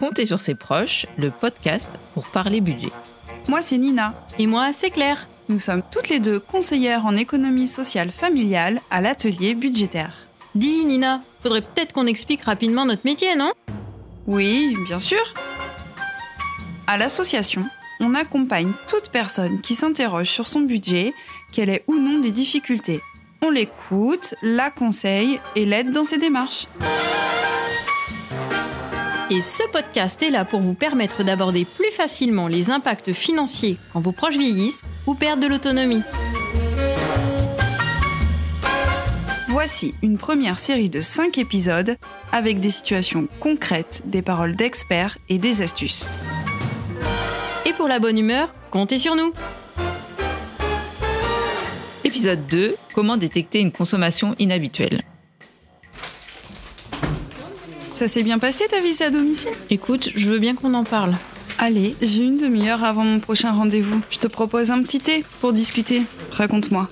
Comptez sur ses proches, le podcast pour parler budget. Moi, c'est Nina. Et moi, c'est Claire. Nous sommes toutes les deux conseillères en économie sociale familiale à l'atelier budgétaire. Dis, Nina, faudrait peut-être qu'on explique rapidement notre métier, non? Oui, bien sûr. À l'association, on accompagne toute personne qui s'interroge sur son budget, qu'elle ait ou non des difficultés. On l'écoute, la conseille et l'aide dans ses démarches. Et ce podcast est là pour vous permettre d'aborder plus facilement les impacts financiers quand vos proches vieillissent ou perdent de l'autonomie. Voici une première série de 5 épisodes avec des situations concrètes, des paroles d'experts et des astuces. Et pour la bonne humeur, comptez sur nous. Épisode 2 Comment détecter une consommation inhabituelle? Ça s'est bien passé ta visite à domicile? Écoute, je veux bien qu'on en parle. Allez, j'ai une demi-heure avant mon prochain rendez-vous. Je te propose un petit thé pour discuter. Raconte-moi.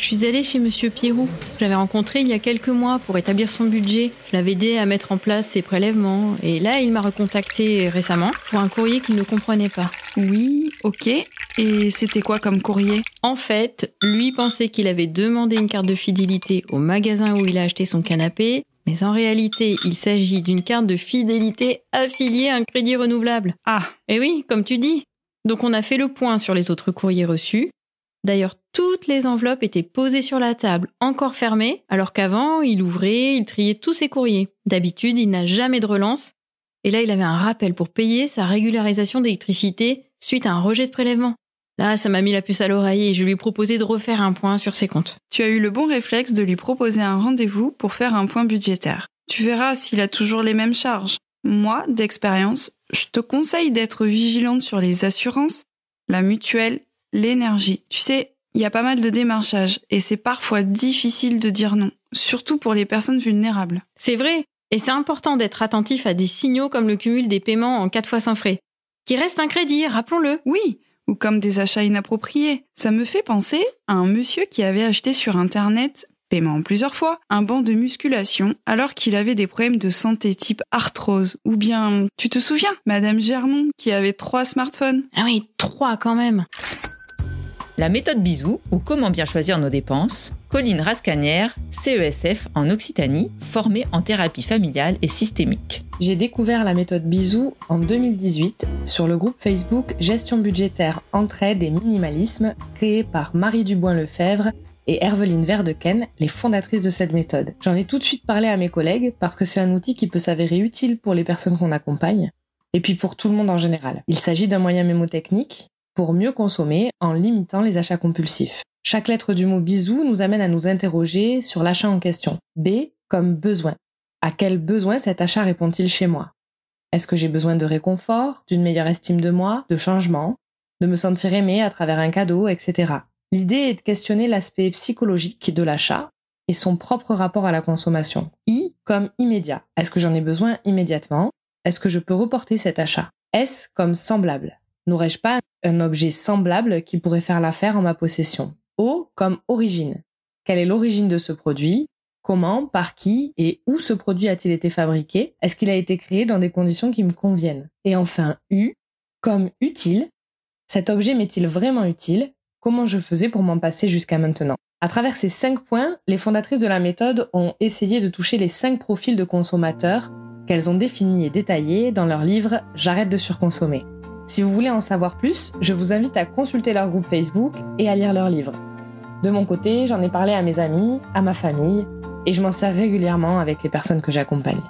Je suis allée chez Monsieur Pierrot. Je l'avais rencontré il y a quelques mois pour établir son budget. Je l'avais aidé à mettre en place ses prélèvements. Et là, il m'a recontacté récemment pour un courrier qu'il ne comprenait pas. Oui, ok. Et c'était quoi comme courrier? En fait, lui pensait qu'il avait demandé une carte de fidélité au magasin où il a acheté son canapé. Mais en réalité, il s'agit d'une carte de fidélité affiliée à un crédit renouvelable. Ah, Et oui, comme tu dis. Donc on a fait le point sur les autres courriers reçus. D'ailleurs, toutes les enveloppes étaient posées sur la table, encore fermées, alors qu'avant, il ouvrait, il triait tous ses courriers. D'habitude, il n'a jamais de relance. Et là, il avait un rappel pour payer sa régularisation d'électricité suite à un rejet de prélèvement. Là, ça m'a mis la puce à l'oreille et je lui ai proposé de refaire un point sur ses comptes. tu as eu le bon réflexe de lui proposer un rendez-vous pour faire un point budgétaire. Tu verras s'il a toujours les mêmes charges. Moi, d'expérience, je te conseille d'être vigilante sur les assurances, la mutuelle, l'énergie. Tu sais, il y a pas mal de démarchage et c'est parfois difficile de dire non, surtout pour les personnes vulnérables. C'est vrai, et c'est important d'être attentif à des signaux comme le cumul des paiements en 4 fois sans frais. Qui reste un crédit, rappelons-le. Oui, ou comme des achats inappropriés. Ça me fait penser à un monsieur qui avait acheté sur Internet, paiement en plusieurs fois, un banc de musculation alors qu'il avait des problèmes de santé type arthrose. Ou bien, tu te souviens, Madame Germont qui avait trois smartphones? Ah oui, 3 quand même. La méthode bisou ou comment bien choisir nos dépenses Colline Rascanière, CESF en Occitanie, formée en thérapie familiale et systémique. J'ai découvert la méthode Bisou en 2018 sur le groupe Facebook Gestion budgétaire, entraide et minimalisme créé par Marie Dubois-Lefebvre et Herveline Verdeken, les fondatrices de cette méthode. J'en ai tout de suite parlé à mes collègues parce que c'est un outil qui peut s'avérer utile pour les personnes qu'on accompagne et puis pour tout le monde en général. Il s'agit d'un moyen mémotechnique pour mieux consommer en limitant les achats compulsifs. Chaque lettre du mot bisou nous amène à nous interroger sur l'achat en question. B comme besoin. À quel besoin cet achat répond-il chez moi? Est-ce que j'ai besoin de réconfort, d'une meilleure estime de moi, de changement, de me sentir aimé à travers un cadeau, etc. L'idée est de questionner l'aspect psychologique de l'achat et son propre rapport à la consommation. I comme immédiat. Est-ce que j'en ai besoin immédiatement? Est-ce que je peux reporter cet achat? S comme semblable. N'aurais-je pas un objet semblable qui pourrait faire l'affaire en ma possession? O comme origine. Quelle est l'origine de ce produit? Comment, par qui? Et où ce produit a-t-il été fabriqué? Est-ce qu'il a été créé dans des conditions qui me conviennent? Et enfin, U, comme utile. Cet objet m'est-il vraiment utile? Comment je faisais pour m'en passer jusqu'à maintenant? À travers ces cinq points, les fondatrices de la méthode ont essayé de toucher les cinq profils de consommateurs qu'elles ont définis et détaillés dans leur livre J'arrête de surconsommer. Si vous voulez en savoir plus, je vous invite à consulter leur groupe Facebook et à lire leur livre. De mon côté, j'en ai parlé à mes amis, à ma famille, et je m'en sers régulièrement avec les personnes que j'accompagne.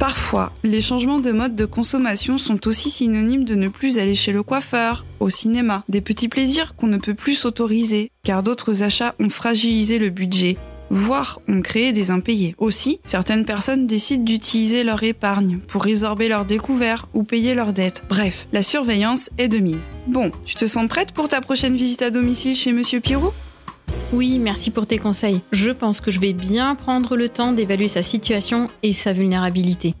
Parfois, les changements de mode de consommation sont aussi synonymes de ne plus aller chez le coiffeur, au cinéma, des petits plaisirs qu'on ne peut plus s'autoriser, car d'autres achats ont fragilisé le budget, voire ont créé des impayés. Aussi, certaines personnes décident d'utiliser leur épargne pour résorber leurs découvertes ou payer leurs dettes. Bref, la surveillance est de mise. Bon, tu te sens prête pour ta prochaine visite à domicile chez Monsieur Pirou? Oui, merci pour tes conseils. Je pense que je vais bien prendre le temps d'évaluer sa situation et sa vulnérabilité.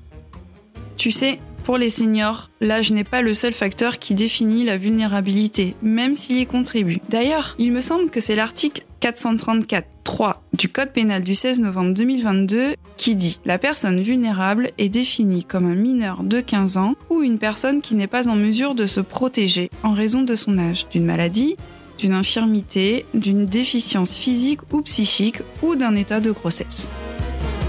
Tu sais, pour les seniors, l'âge n'est pas le seul facteur qui définit la vulnérabilité, même s'il y contribue. D'ailleurs, il me semble que c'est l'article 434.3 du Code pénal du 16 novembre 2022 qui dit La personne vulnérable est définie comme un mineur de 15 ans ou une personne qui n'est pas en mesure de se protéger en raison de son âge, d'une maladie, d'une infirmité, d'une déficience physique ou psychique ou d'un état de grossesse.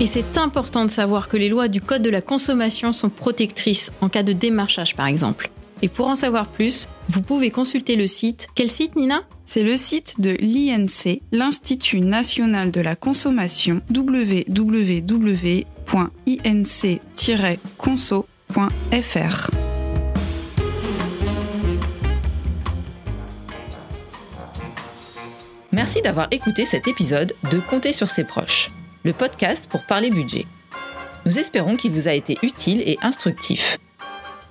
Et c'est important de savoir que les lois du Code de la consommation sont protectrices en cas de démarchage par exemple. Et pour en savoir plus, vous pouvez consulter le site. Quel site Nina? C'est le site de l'INC, l'Institut national de la consommation, www.inc-conso.fr. Merci d'avoir écouté cet épisode de Compter sur ses proches, le podcast pour parler budget. Nous espérons qu'il vous a été utile et instructif.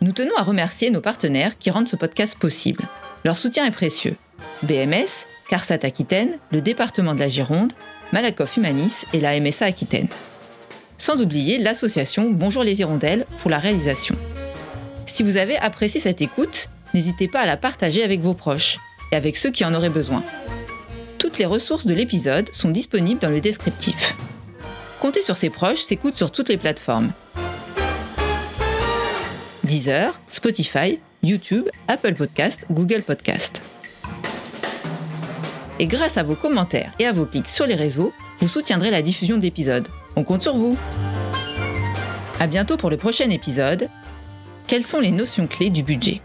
Nous tenons à remercier nos partenaires qui rendent ce podcast possible. Leur soutien est précieux. BMS, CARSAT Aquitaine, le département de la Gironde, Malakoff Humanis et la MSA Aquitaine. Sans oublier l'association Bonjour les Hirondelles pour la réalisation. Si vous avez apprécié cette écoute, n'hésitez pas à la partager avec vos proches et avec ceux qui en auraient besoin. Toutes les ressources de l'épisode sont disponibles dans le descriptif. Compter sur ses proches s'écoute sur toutes les plateformes Deezer, Spotify, YouTube, Apple Podcast, Google Podcast. Et grâce à vos commentaires et à vos clics sur les réseaux, vous soutiendrez la diffusion de l'épisode. On compte sur vous. À bientôt pour le prochain épisode. Quelles sont les notions clés du budget?